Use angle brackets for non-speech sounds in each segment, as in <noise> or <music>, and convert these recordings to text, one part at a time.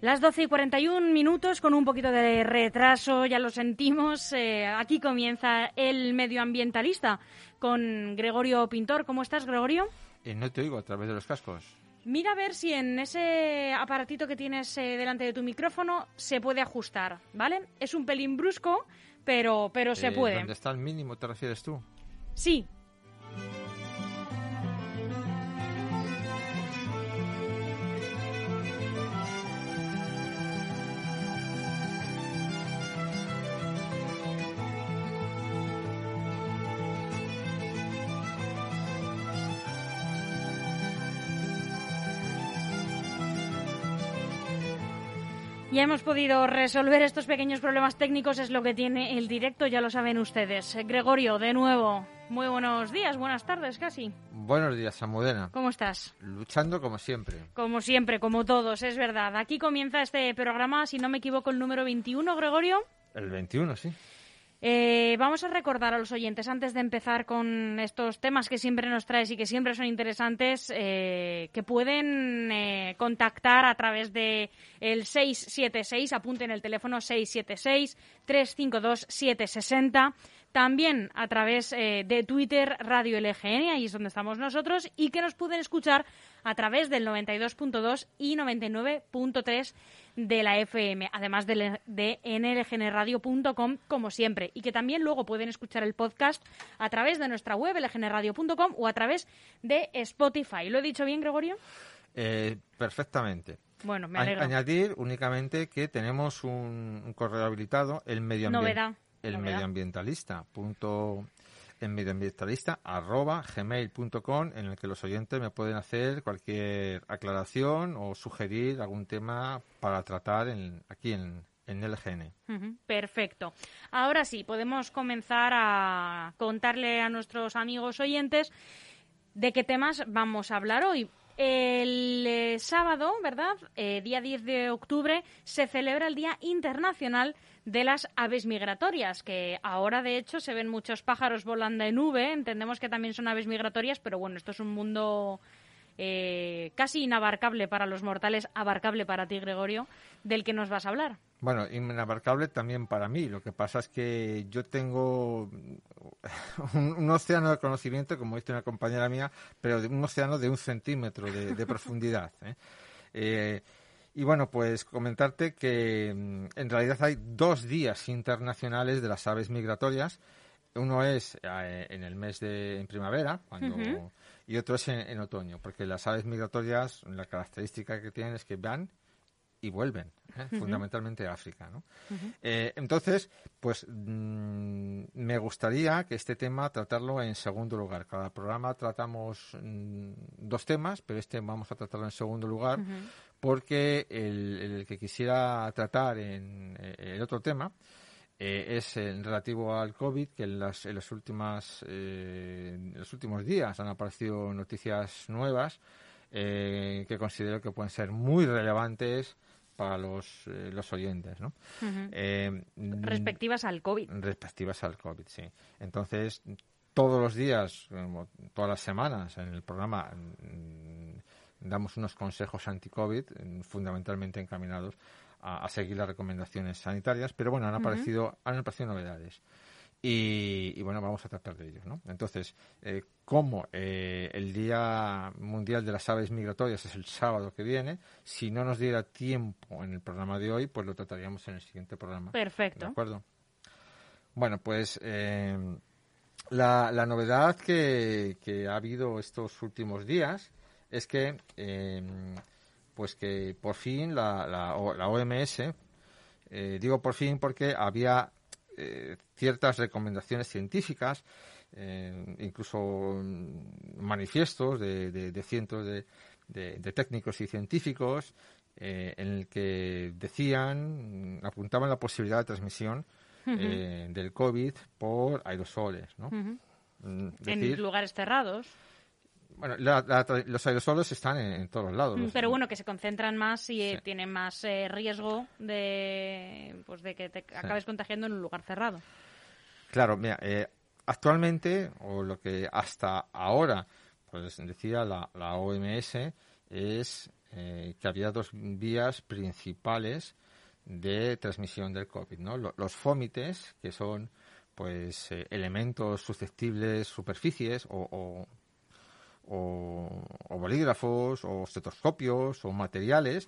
Las 12 y 41 minutos con un poquito de retraso, ya lo sentimos. Eh, aquí comienza el medioambientalista con Gregorio Pintor. ¿Cómo estás, Gregorio? Eh, no te oigo a través de los cascos. Mira a ver si en ese aparatito que tienes eh, delante de tu micrófono se puede ajustar, ¿vale? Es un pelín brusco, pero, pero se puede. ¿Dónde está el mínimo, te refieres tú? Sí, Ya hemos podido resolver estos pequeños problemas técnicos, es lo que tiene el directo, ya lo saben ustedes. Gregorio, de nuevo, muy buenos días, buenas tardes casi. Buenos días, Samudena. ¿Cómo estás? Luchando como siempre. Como siempre, como todos, es verdad. Aquí comienza este programa, si no me equivoco, el número 21, Gregorio. El 21, sí. Eh, vamos a recordar a los oyentes, antes de empezar con estos temas que siempre nos traes y que siempre son interesantes, eh, que pueden eh, contactar a través de el 676, apunten el teléfono 676-352-760. También a través de Twitter Radio LGN, ahí es donde estamos nosotros, y que nos pueden escuchar a través del 92.2 y 99.3 de la FM, además de, de nlgnradio.com, como siempre, y que también luego pueden escuchar el podcast a través de nuestra web, lgnradio.com, o a través de Spotify. ¿Lo he dicho bien, Gregorio? Eh, perfectamente. Bueno, me alegro. añadir únicamente que tenemos un, correo habilitado, el, el medioambientalista en medioambientalista.gmail.com en el que los oyentes me pueden hacer cualquier aclaración o sugerir algún tema para tratar en, aquí en, en LGN. perfecto. Ahora sí, podemos comenzar a contarle a nuestros amigos oyentes de qué temas vamos a hablar hoy. El eh, sábado, ¿verdad? Eh, día 10 de octubre, se celebra el Día Internacional de las aves migratorias, que ahora de hecho se ven muchos pájaros volando en nube, entendemos que también son aves migratorias, pero bueno, esto es un mundo eh, casi inabarcable para los mortales, abarcable para ti, Gregorio, del que nos vas a hablar. Bueno, inabarcable también para mí. Lo que pasa es que yo tengo un, océano de conocimiento, como dice una compañera mía, pero un océano de un centímetro de, profundidad. ¿eh? eh y bueno, pues comentarte que mm, en realidad hay dos días internacionales de las aves migratorias. Uno es eh, en el mes de primavera cuando, y otro es en, otoño, porque las aves migratorias, la característica que tienen es que van y vuelven, ¿eh? fundamentalmente a África. ¿no? Eh, entonces, pues mm, me gustaría que este tema tratarlo en segundo lugar. Cada programa tratamos mm, dos temas, pero este vamos a tratarlo en segundo lugar porque el, que quisiera tratar en eh, el otro tema eh, es el relativo al COVID, que en, las, en, los últimas, eh, los últimos días han aparecido noticias nuevas que considero que pueden ser muy relevantes para los, los oyentes. ¿no? respectivas al COVID. Respectivas al COVID, sí. Entonces, todos los días, todas las semanas en el programa damos unos consejos anti-COVID fundamentalmente encaminados a, seguir las recomendaciones sanitarias, pero bueno, han aparecido, han aparecido novedades. Y, bueno, vamos a tratar de ellos, ¿no? Entonces, eh, como eh, el Día Mundial de las Aves Migratorias es el sábado que viene, si no nos diera tiempo en el programa de hoy, pues lo trataríamos en el siguiente programa. Perfecto. ¿De acuerdo? Bueno, pues eh, la, la, novedad que, que ha habido estos últimos días es que, em, pues que por fin la, la, OMS, eh, digo por fin porque había eh, ciertas recomendaciones científicas, eh, incluso manifiestos de, de, cientos de, de, técnicos y científicos en el que decían, apuntaban la posibilidad de transmisión del COVID por aerosoles, ¿no? Mm, en lugares cerrados. Bueno, los aerosolos están en, todos lados. Mm, pero bueno, que se concentran más y tienen más eh, riesgo de, pues de que te acabes contagiando en un lugar cerrado. Claro, mira, eh, actualmente, o lo que hasta ahora, pues decía la, la OMS, es eh, que había dos vías principales de transmisión del COVID, ¿no? Los fómites, que son pues eh, elementos susceptibles, superficies o, o, bolígrafos o estetoscopios o materiales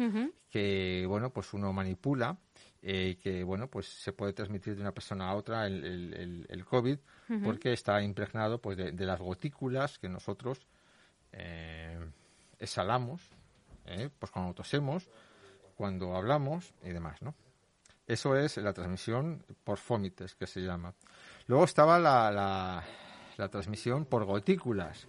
que bueno pues uno manipula y eh, que bueno pues se puede transmitir de una persona a otra el, el, COVID porque está impregnado pues de, las gotículas que nosotros eh, exhalamos eh, pues cuando tosemos cuando hablamos y demás no eso es la transmisión por fómites que se llama. Luego estaba la, la, transmisión por gotículas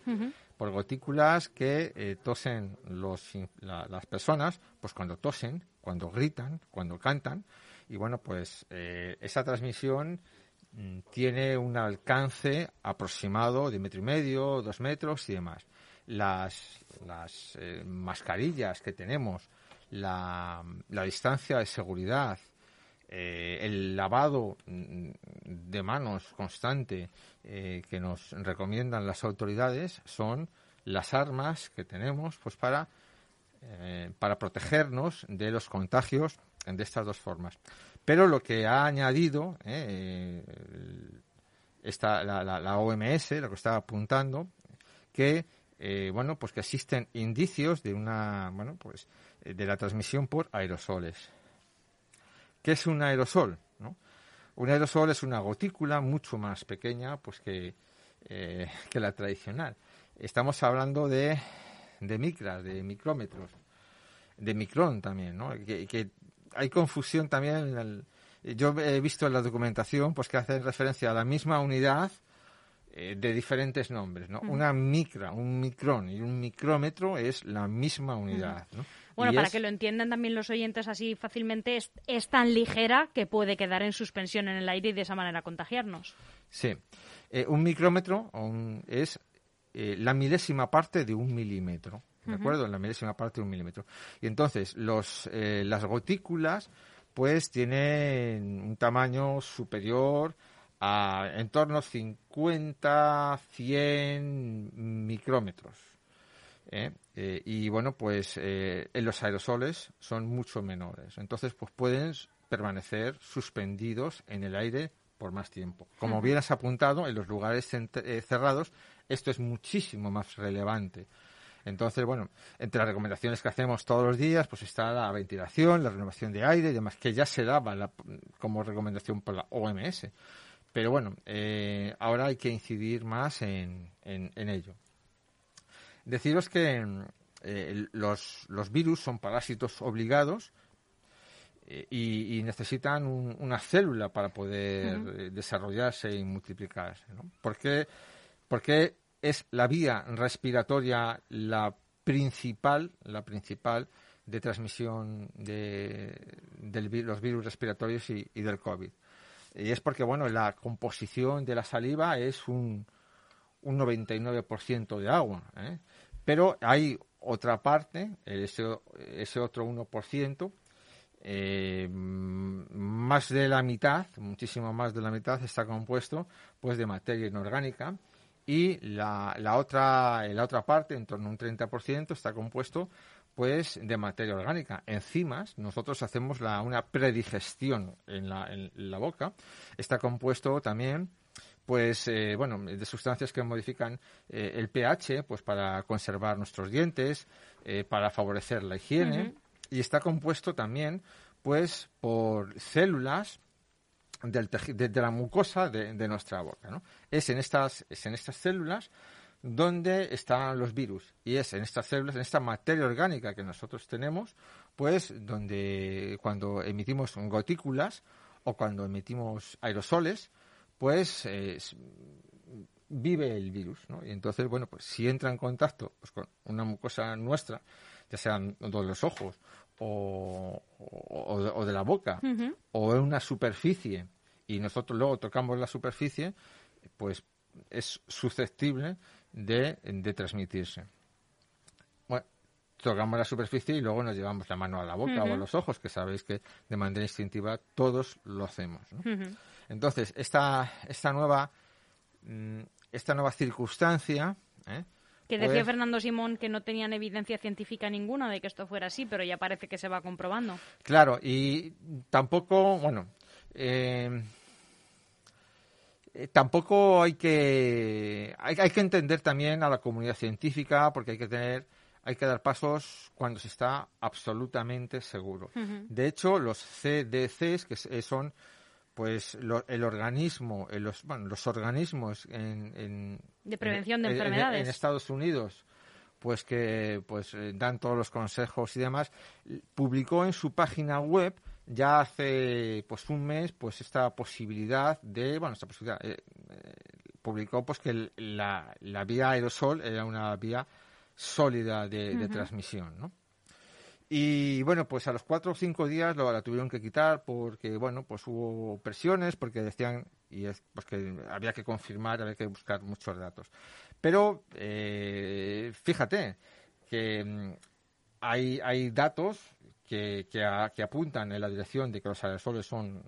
por gotículas que eh, tosen los, las personas, pues cuando tosen, cuando gritan, cuando cantan. Y bueno, pues eh, esa transmisión mm, tiene un alcance aproximado de metro y medio, dos metros y demás. Las, las eh, mascarillas que tenemos, la, la distancia de seguridad, el lavado mm, de manos constante que nos recomiendan las autoridades son las armas que tenemos pues para, eh, para protegernos de los contagios de estas dos formas. Pero lo que ha añadido eh, esta, la, la, OMS, lo que estaba apuntando, que eh, bueno, pues que existen indicios de una, bueno, pues de la transmisión por aerosoles. ¿Qué es un aerosol? ¿no? Un aerosol es una gotícula mucho más pequeña, pues que, que la tradicional estamos hablando de, de micras, de micrómetros, de micrón también, ¿no? Que, hay confusión también. yo he visto en la documentación pues que hacen referencia a la misma unidad eh, de diferentes nombres, ¿no? Una micra, un micrón y un micrómetro es la misma unidad, ¿no? Bueno, para que lo entiendan también los oyentes así fácilmente, es, es, tan ligera que puede quedar en suspensión en el aire y de esa manera contagiarnos. Sí. Eh, un micrómetro es eh, la milésima parte de un milímetro. ¿De acuerdo? La milésima parte de un milímetro. Y entonces, los, eh, las gotículas, pues, tienen un tamaño superior a en torno a 50, 100 micrómetros. ¿Eh? y bueno, pues en los aerosoles son mucho menores. Entonces, pues pueden permanecer suspendidos en el aire por más tiempo. Como bien has apuntado, en los lugares cerrados esto es muchísimo más relevante. Entonces, bueno, entre las recomendaciones que hacemos todos los días, pues está la ventilación, la renovación de aire y demás, que ya se daba como recomendación por la OMS. Pero bueno, eh, ahora hay que incidir más en, ello. Deciros que eh, los, virus son parásitos obligados eh, y, necesitan una célula para poder desarrollarse y multiplicarse. ¿no? ¿Por qué? Porque es la vía respiratoria la principal, la principal de transmisión de, los virus respiratorios y, del COVID. Y es porque, bueno, la composición de la saliva es un, un 99% de agua. ¿eh? Pero hay otra parte, ese, otro 1%, eh, más de la mitad, muchísimo más de la mitad, está compuesto pues de materia inorgánica y la, la, otra, la otra parte, en torno a un 30%, está compuesto pues de materia orgánica. Enzimas, nosotros hacemos la, una predigestión en la, en la boca. Está compuesto también pues eh, bueno de sustancias que modifican eh, el pH pues para conservar nuestros dientes eh, para favorecer la higiene y está compuesto también pues por células del de, la mucosa de, nuestra boca. ¿no? Es, en estas, es en estas células donde están los virus y es en estas células, en esta materia orgánica que nosotros tenemos, pues donde cuando emitimos gotículas o cuando emitimos aerosoles, pues vive el virus, ¿no? Y entonces, bueno, pues si entra en contacto pues, con una mucosa nuestra, ya sean de los ojos o, o, de, la boca o en una superficie y nosotros luego tocamos la superficie, pues es susceptible de, de transmitirse. Tocamos la superficie y luego nos llevamos la mano a la boca o a los ojos, que sabéis que de manera instintiva todos lo hacemos. Entonces, esta, esta nueva mm, esta nueva circunstancia ¿eh? Que decía pues- Fernando Simón que no tenían evidencia científica ninguna de que esto fuera así, pero ya parece que se va comprobando. Claro, y tampoco, bueno, eh, eh, tampoco hay que hay, hay que entender también a la comunidad científica porque hay que tener hay que dar pasos cuando se está absolutamente seguro. De hecho, los CDCs que son pues lo- el organismo, eh, los bueno, los organismos en, en- De prevención de en- en- enfermedades. en Estados Unidos pues que pues eh, dan todos los consejos y demás publicó en su página web ya hace pues un mes pues esta posibilidad de bueno esta posibilidad eh, eh, publicó pues que el- la, la vía aerosol era una vía sólida de, transmisión ¿no? y bueno pues a los cuatro o cinco días lo, la tuvieron que quitar porque bueno pues hubo presiones porque decían y es pues que había que confirmar había que buscar muchos datos pero eh, fíjate que mm, hay, hay datos que, que, a- que apuntan en la dirección de que los aerosoles son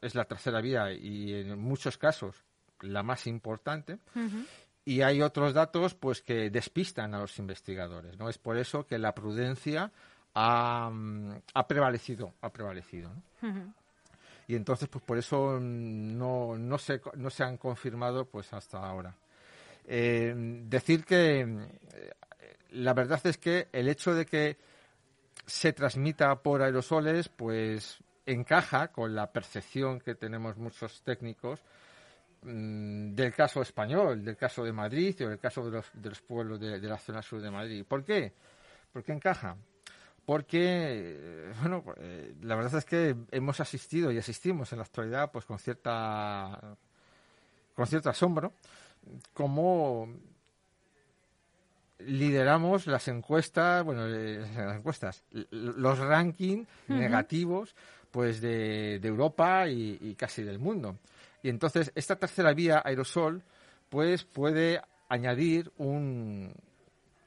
es la tercera vía y en muchos casos la más importante. Y hay otros datos pues que despistan a los investigadores no es por eso que la prudencia ha, mm, ha prevalecido ha prevalecido ¿no? Y entonces pues por eso mm, no, no, se, no se han confirmado pues hasta ahora. Eh, decir que mm, eh, la verdad es que el hecho de que se transmita por aerosoles pues encaja con la percepción que tenemos muchos técnicos mm, del caso español, del caso de Madrid o del caso de los, de los pueblos de, de la zona sur de Madrid. ¿Por qué? ¿Por qué encaja? porque eh, bueno eh, la verdad es que hemos asistido y asistimos en la actualidad pues con cierta con cierto asombro como lideramos las encuestas bueno eh, las encuestas los rankings negativos pues de, de Europa y, y casi del mundo y entonces esta tercera vía aerosol pues puede añadir un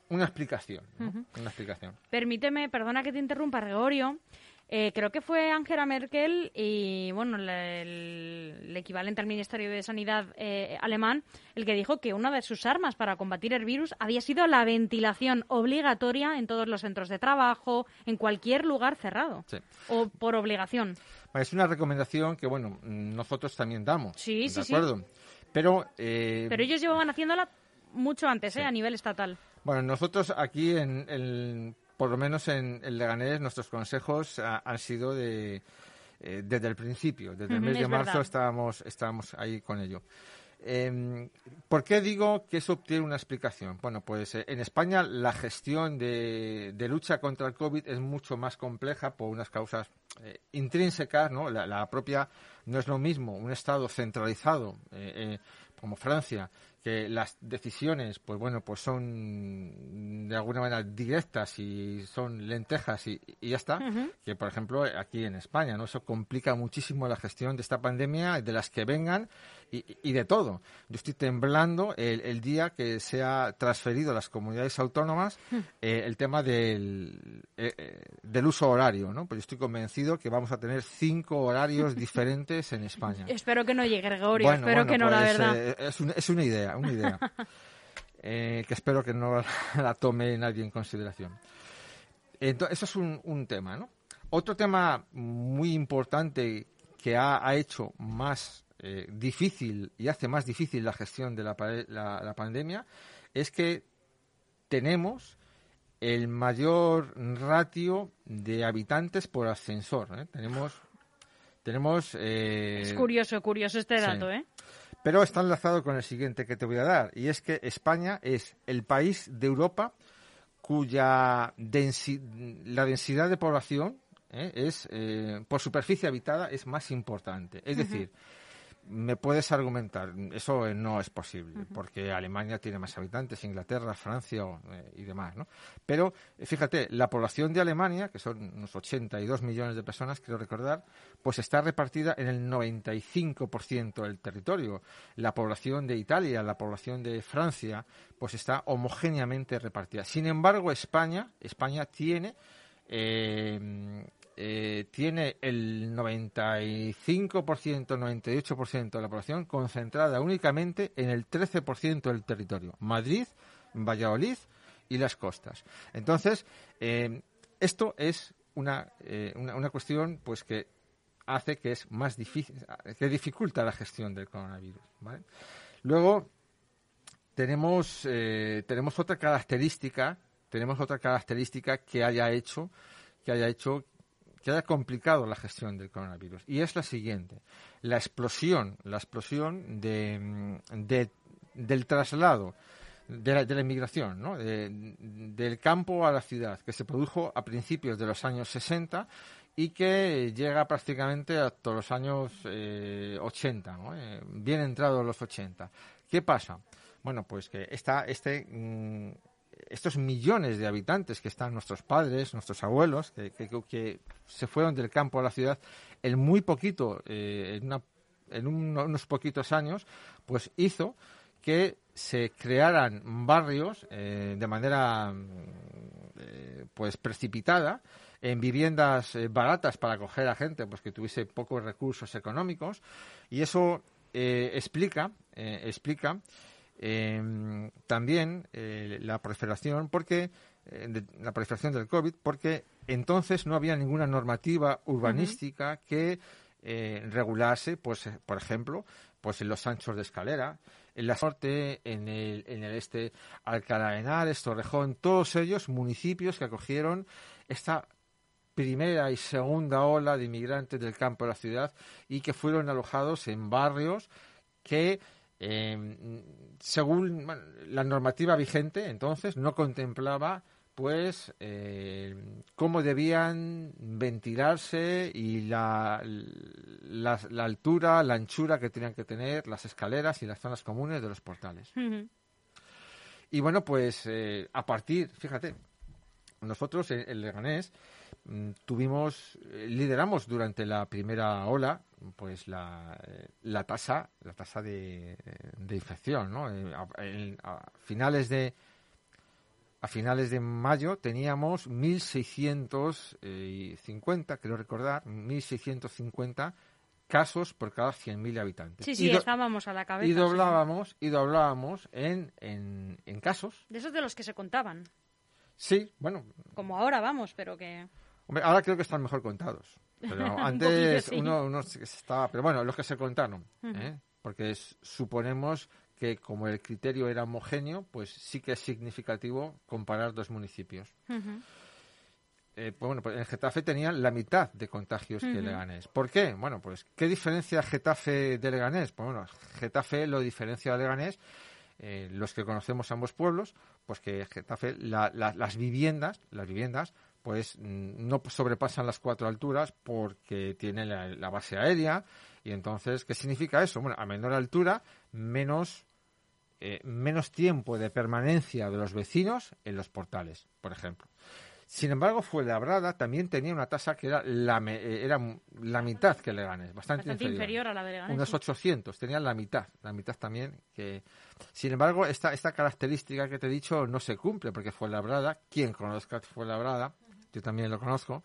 una explicación una explicación Permíteme, perdona que te interrumpa, Gregorio. Eh, creo que fue Angela Merkel y, bueno, el equivalente al Ministerio de Sanidad eh, alemán, el que dijo que una de sus armas para combatir el virus había sido la ventilación obligatoria en todos los centros de trabajo, en cualquier lugar cerrado. Sí. O por obligación. Es una recomendación que, bueno, nosotros también damos. Sí, ¿de sí, sí. acuerdo? Pero, eh, Pero ellos llevaban haciéndola mucho antes, ¿eh? A nivel estatal. bueno, nosotros aquí, en, en- por lo menos en, en Leganés, nuestros consejos ah, han sido de, eh, desde el principio. Desde el mes de marzo verdad. estábamos, estábamos ahí con ello. Eh, ¿Por qué digo que eso tiene una explicación? Bueno, pues eh, en España la gestión de, de lucha contra el COVID es mucho más compleja por unas causas eh, intrínsecas, ¿no? La, la propia no es lo mismo un Estado centralizado eh, como Francia que las decisiones, pues bueno, pues son de alguna manera directas y son lentejas y, y ya está, que por ejemplo aquí en España, ¿no? Eso complica muchísimo la gestión de esta pandemia, de las que vengan y, y de todo. Yo estoy temblando el, el día que se ha transferido a las comunidades autónomas eh, el tema del, eh, eh, del uso horario, ¿no? Pues yo estoy convencido que vamos a tener cinco horarios <laughs> diferentes en España. Espero que no llegue, Gregorio. Bueno, Espero bueno, que no, la pues, verdad. es, un- es una idea, una idea. <laughs> Eh, que espero que no <laughs> la tome nadie en consideración. Entonces, eso es un, un tema, ¿no? Otro tema muy importante que ha, ha hecho más eh, difícil y hace más difícil la gestión de la, pa- la- la pandemia es que tenemos el mayor ratio de habitantes por ascensor. ¿eh? Tenemos, tenemos eh, Es curioso, curioso este sí. dato, ¿eh? pero está enlazado con el siguiente que te voy a dar, y es que España es el país de Europa cuya densi- la densidad de población ¿eh? es eh, por superficie habitada es más importante. Es decir, me puedes argumentar, eso eh, no es posible, porque Alemania tiene más habitantes, Inglaterra, Francia eh, y demás, ¿no? Pero eh, fíjate, la población de Alemania, que son unos 82 millones de personas, quiero recordar, pues está repartida en el 95% del territorio. La población de Italia, la población de Francia, pues está homogéneamente repartida. Sin embargo, España, España tiene eh, eh, tiene el 95%, 98% de la población concentrada únicamente en el 13% del territorio. Madrid Valladolid y las costas. Entonces, eh, esto es una, eh, una, una, cuestión pues que hace que es más difícil, que dificulta la gestión del coronavirus. Luego, tenemos, tenemos otra característica, tenemos otra característica que haya hecho, que haya hecho, que haya complicado la gestión del coronavirus. Y es la siguiente, la explosión, la explosión de, de del traslado de la, inmigración, ¿no? De, del campo a la ciudad, que se produjo a principios de los años 60 y que llega prácticamente hasta los años eh, 80, ¿no? eh, bien entrados los 80. ¿Qué pasa? Bueno, pues que esta, este, mm, estos millones de habitantes que están nuestros padres, nuestros abuelos, que, se fueron del campo a la ciudad en muy poquito, eh, en, una, en un, unos poquitos años, pues hizo que se crearan barrios eh, de manera eh, pues precipitada en viviendas baratas para acoger a gente pues que tuviese pocos recursos económicos. Y eso eh, explica eh, explica también la proliferación porque de, la proliferación del covid porque entonces no había ninguna normativa urbanística uh -huh. que regulase pues por ejemplo pues en los anchos de escalera en la norte, en el, en el este, Alcalá de Henares, Torrejón, todos ellos municipios que acogieron esta primera y segunda ola de inmigrantes del campo a la ciudad y que fueron alojados en barrios que, eh, según bueno, la normativa vigente, entonces no contemplaba pues eh, cómo debían ventilarse y la, la, la, altura, la anchura que tenían que tener las escaleras y las zonas comunes de los portales. Uh -huh. Y bueno, pues eh, a partir, fíjate, nosotros en, en Leganés mm, tuvimos, eh, lideramos durante la primera ola, pues la, eh, la tasa, la tasa de, de infección, ¿no? A, a finales de a finales de mayo teníamos 1.650, quiero recordar, 1.650 casos por cada 100.000 habitantes. Sí, sí, estábamos a la cabeza. Y doblábamos, sí. y doblábamos en, en, en, casos. De esos de los que se contaban. Sí, bueno. Como ahora vamos, pero que... Hombre, ahora creo que están mejor contados. Pero <laughs> antes sí. uno, uno estaba... Pero bueno, los que se contaron. Uh -huh. ¿eh? Porque es, suponemos que como el criterio era homogéneo, pues sí que es significativo comparar dos municipios. Uh -huh. eh, pues bueno, pues en Getafe tenían la mitad de contagios uh -huh. que Leganés. ¿Por qué? Bueno, pues ¿qué diferencia Getafe de Leganés? Pues bueno, Getafe lo diferencia de Leganés, eh, los que conocemos ambos pueblos, pues que Getafe, la, la, las viviendas, las viviendas, pues no sobrepasan las cuatro alturas porque tiene la, la base aérea, y entonces, ¿qué significa eso? Bueno, a menor altura, menos, eh, menos tiempo de permanencia de los vecinos en los portales, por ejemplo. Sin embargo, Fuenlabrada también tenía una tasa que era la, era la mitad que Leganés, bastante, bastante inferior. inferior. a la de Leganés. Unos 800, tenían la mitad, la mitad también. que Sin embargo, esta, esta característica que te he dicho no se cumple, porque Fuenlabrada, quien conozca Fuenlabrada, yo también lo conozco,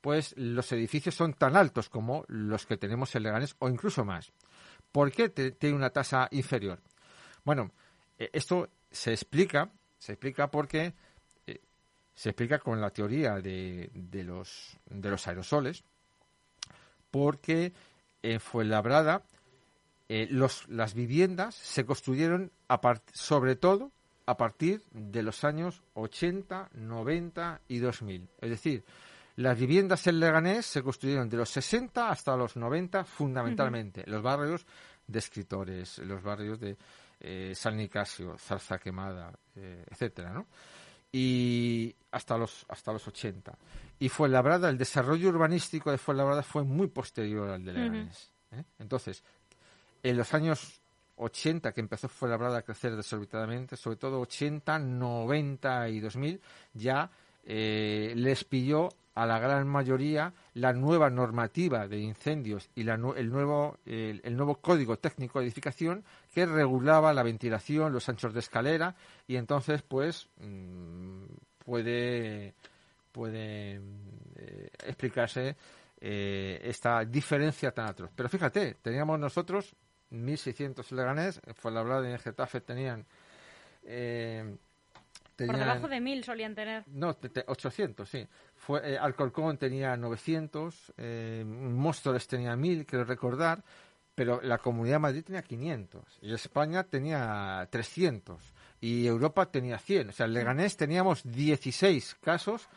pues los edificios son tan altos como los que tenemos en Leganés o incluso más. ¿Por qué tiene una tasa inferior? Bueno, eh, esto se explica, se explica porque eh, se explica con la teoría de, de, los, de los aerosoles, porque en Fuenlabrada eh, las viviendas se construyeron a sobre todo a partir de los años 80, 90 y 2000. Es decir, las viviendas en Leganés se construyeron de los 60 hasta los 90 fundamentalmente. Uh -huh. Los barrios de escritores, los barrios de eh, San Nicasio, Zarza Quemada, eh, etcétera, ¿no? Y hasta los, hasta los 80. Y Fuenlabrada, el desarrollo urbanístico de Fuenlabrada fue muy posterior al de Leganés. Uh -huh. ¿eh? Entonces, en los años 80, que empezó Fuenlabrada a crecer desorbitadamente, sobre todo 80, 90 y 2000, ya eh, les pilló a la gran mayoría la nueva normativa de incendios y la, el, nuevo, el, nuevo código técnico de edificación que regulaba la ventilación, los anchos de escalera y entonces pues mmm, puede, puede eh, explicarse eh, esta diferencia tan atroz. Pero fíjate, teníamos nosotros 1.600 leganés, fue la verdad en Getafe tenían eh, Por tenían- debajo de mil solían tener. No, te- te- 800, sí. Fue, eh, Alcorcón tenía 900, eh, Móstoles tenía 1000, quiero recordar, pero la Comunidad de Madrid tenía 500 y España tenía 300 y Europa tenía 100. O sea, en Leganés teníamos 16 casos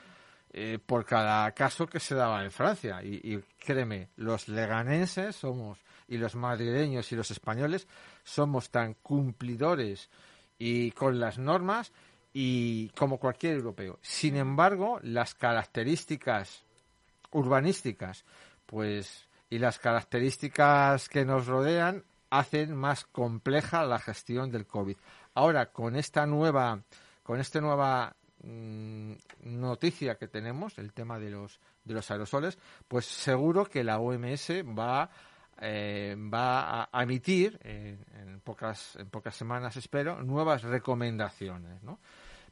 eh, por cada caso que se daba en Francia. Y, y créeme, los leganenses somos, y los madrileños y los españoles, somos tan cumplidores y con las normas y como cualquier europeo. Sin embargo, las características urbanísticas, pues, y las características que nos rodean hacen más compleja la gestión del COVID. Ahora, con esta nueva, con esta nueva mm, noticia que tenemos, el tema de los de los aerosoles, pues seguro que la OMS va eh, va a, a emitir eh, en pocas en pocas semanas espero nuevas recomendaciones, ¿no?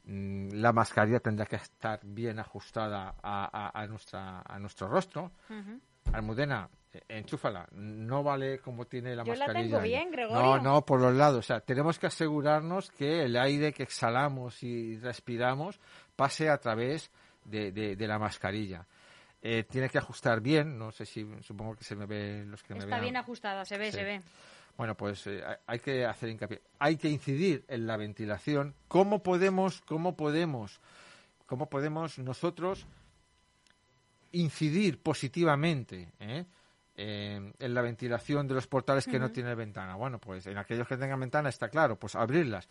Mm, La mascarilla tendrá que estar bien ajustada a, a- a nuestra a nuestro rostro. Ujú. Almudena, eh, enchúfala. No vale como tiene la Yo la mascarilla. tengo bien, Gregorio. No, no, por los lados. O sea, tenemos que asegurarnos que el aire que exhalamos y respiramos pase a través de, de- de la mascarilla. Eh, tiene que ajustar bien. No sé si, supongo que se me ve los que me Está vean. bien ajustada, se ve, Sí. se ve. Bueno, pues eh, hay- hay que hacer hincapié. Hay que incidir en la ventilación. ¿Cómo podemos, cómo podemos, cómo podemos nosotros incidir positivamente eh, eh, en la ventilación de los portales que no tienen ventana? Bueno, pues en aquellos que tengan ventana está claro, pues abrirlas.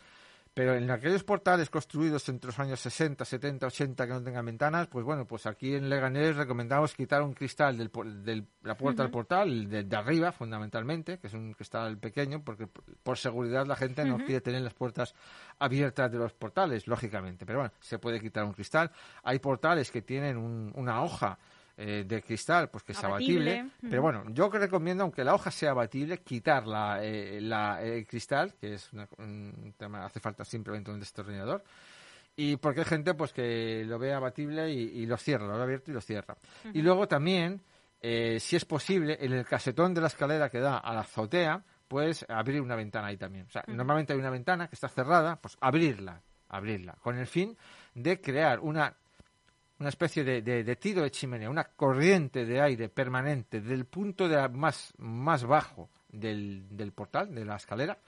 Pero en aquellos portales construidos entre los años 60, 70, 80 que no tengan ventanas, pues bueno, pues aquí en Leganés recomendamos quitar un cristal de del, la puerta del portal, de, de arriba fundamentalmente, que es un cristal pequeño, porque por- por seguridad la gente no quiere tener las puertas abiertas de los portales, lógicamente. Pero bueno, se puede quitar un cristal. Hay portales que tienen un- una hoja eh, de cristal, pues que es Abatible. abatible. Pero bueno, yo que recomiendo, aunque la hoja sea abatible, quitar la, eh, la- el cristal, que es una- un tema, hace falta simplemente un destornillador. Y porque hay gente pues que lo ve abatible y, y lo cierra, lo ve abierto y lo cierra. Y luego también, eh, si es posible, en el casetón de la escalera que da a la azotea, pues abrir una ventana ahí también. O sea, normalmente hay una ventana que está cerrada, pues abrirla, abrirla, con el fin de crear una una especie de, de- de tiro de chimenea, una corriente de aire permanente del punto de más, más bajo del, del portal, de la escalera,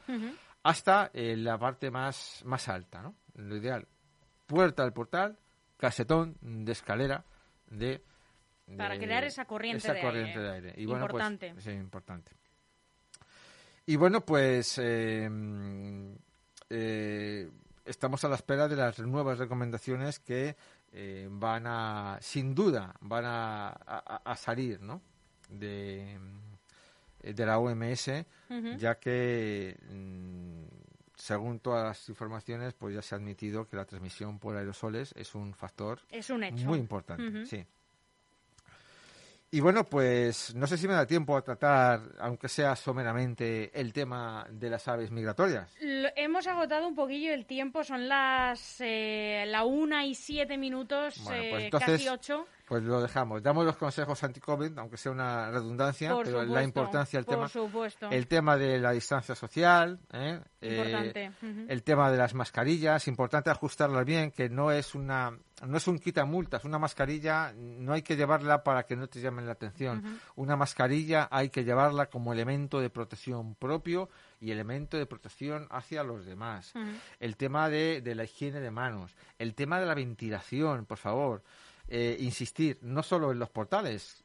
hasta eh, la parte más, más alta. ¿no? Lo ideal, puerta del portal, casetón de escalera de... Para crear esa corriente esa de corriente aire. de aire. Y bueno, pues, Importante. sí, importante. Y bueno, pues eh, eh, estamos a la espera de las nuevas recomendaciones que eh, van a, sin duda, van a, a- a salir, ¿no? De, de la OMS, ya que mm, según todas las informaciones, pues ya se ha admitido que la transmisión por aerosoles es un factor Es un hecho. muy importante, sí. Y bueno, pues no sé si me da tiempo a tratar, aunque sea someramente, el tema de las aves migratorias. Lo- hemos agotado un poquillo el tiempo, son las eh, la una y siete minutos, Bueno, eh, pues entonces- casi ocho. Pues lo dejamos. Damos los consejos anti-COVID, aunque sea una redundancia, Por pero supuesto, la importancia del tema. supuesto. El tema de la distancia social, ¿eh? Importante. Eh, el tema de las mascarillas, importante ajustarlas bien, que no es una no es un quitamultas, una mascarilla no hay que llevarla para que no te llamen la atención. Una mascarilla hay que llevarla como elemento de protección propio y elemento de protección hacia los demás. El tema de, de la higiene de manos, el tema de la ventilación, por favor. Eh, insistir no solo en los portales,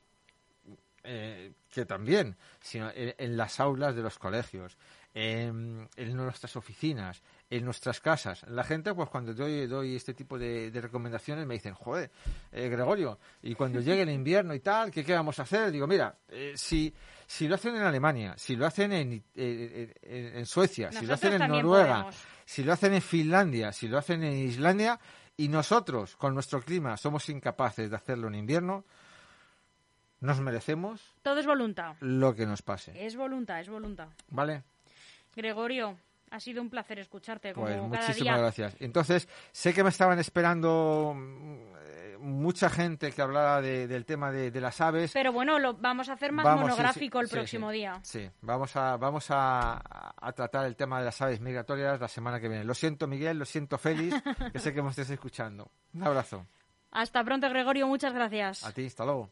eh, que también, sino en, en las aulas de los colegios, en, en nuestras oficinas, en nuestras casas. La gente, pues cuando doy, doy este tipo de, de recomendaciones, me dicen, joder, eh, Gregorio, y cuando <laughs> llegue el invierno y tal, ¿qué, qué vamos a hacer? Digo, mira, eh, si, si lo hacen en Alemania, si lo hacen en, en- Suecia, si lo hacen en Noruega, podemos. si lo hacen en Finlandia, si lo hacen en Islandia, y nosotros, con nuestro clima, somos incapaces de hacerlo en invierno, nos merecemos Todo es voluntad. lo que nos pase. Es voluntad, es voluntad. ¿Vale? Gregorio, Ha sido un placer escucharte, como Pues cada muchísimas día. gracias. Entonces, sé que me estaban esperando mucha gente que hablara de- del tema de, de las aves. Pero bueno, lo vamos a hacer más Vamos, sí, monográfico sí, el sí, próximo sí. día. Sí, vamos a, vamos a, a tratar el tema de las aves migratorias la semana que viene. Lo siento, Miguel, lo siento, Félix, que sé que me estés escuchando. Un abrazo. Hasta pronto, Gregorio. Muchas gracias. A ti, hasta luego.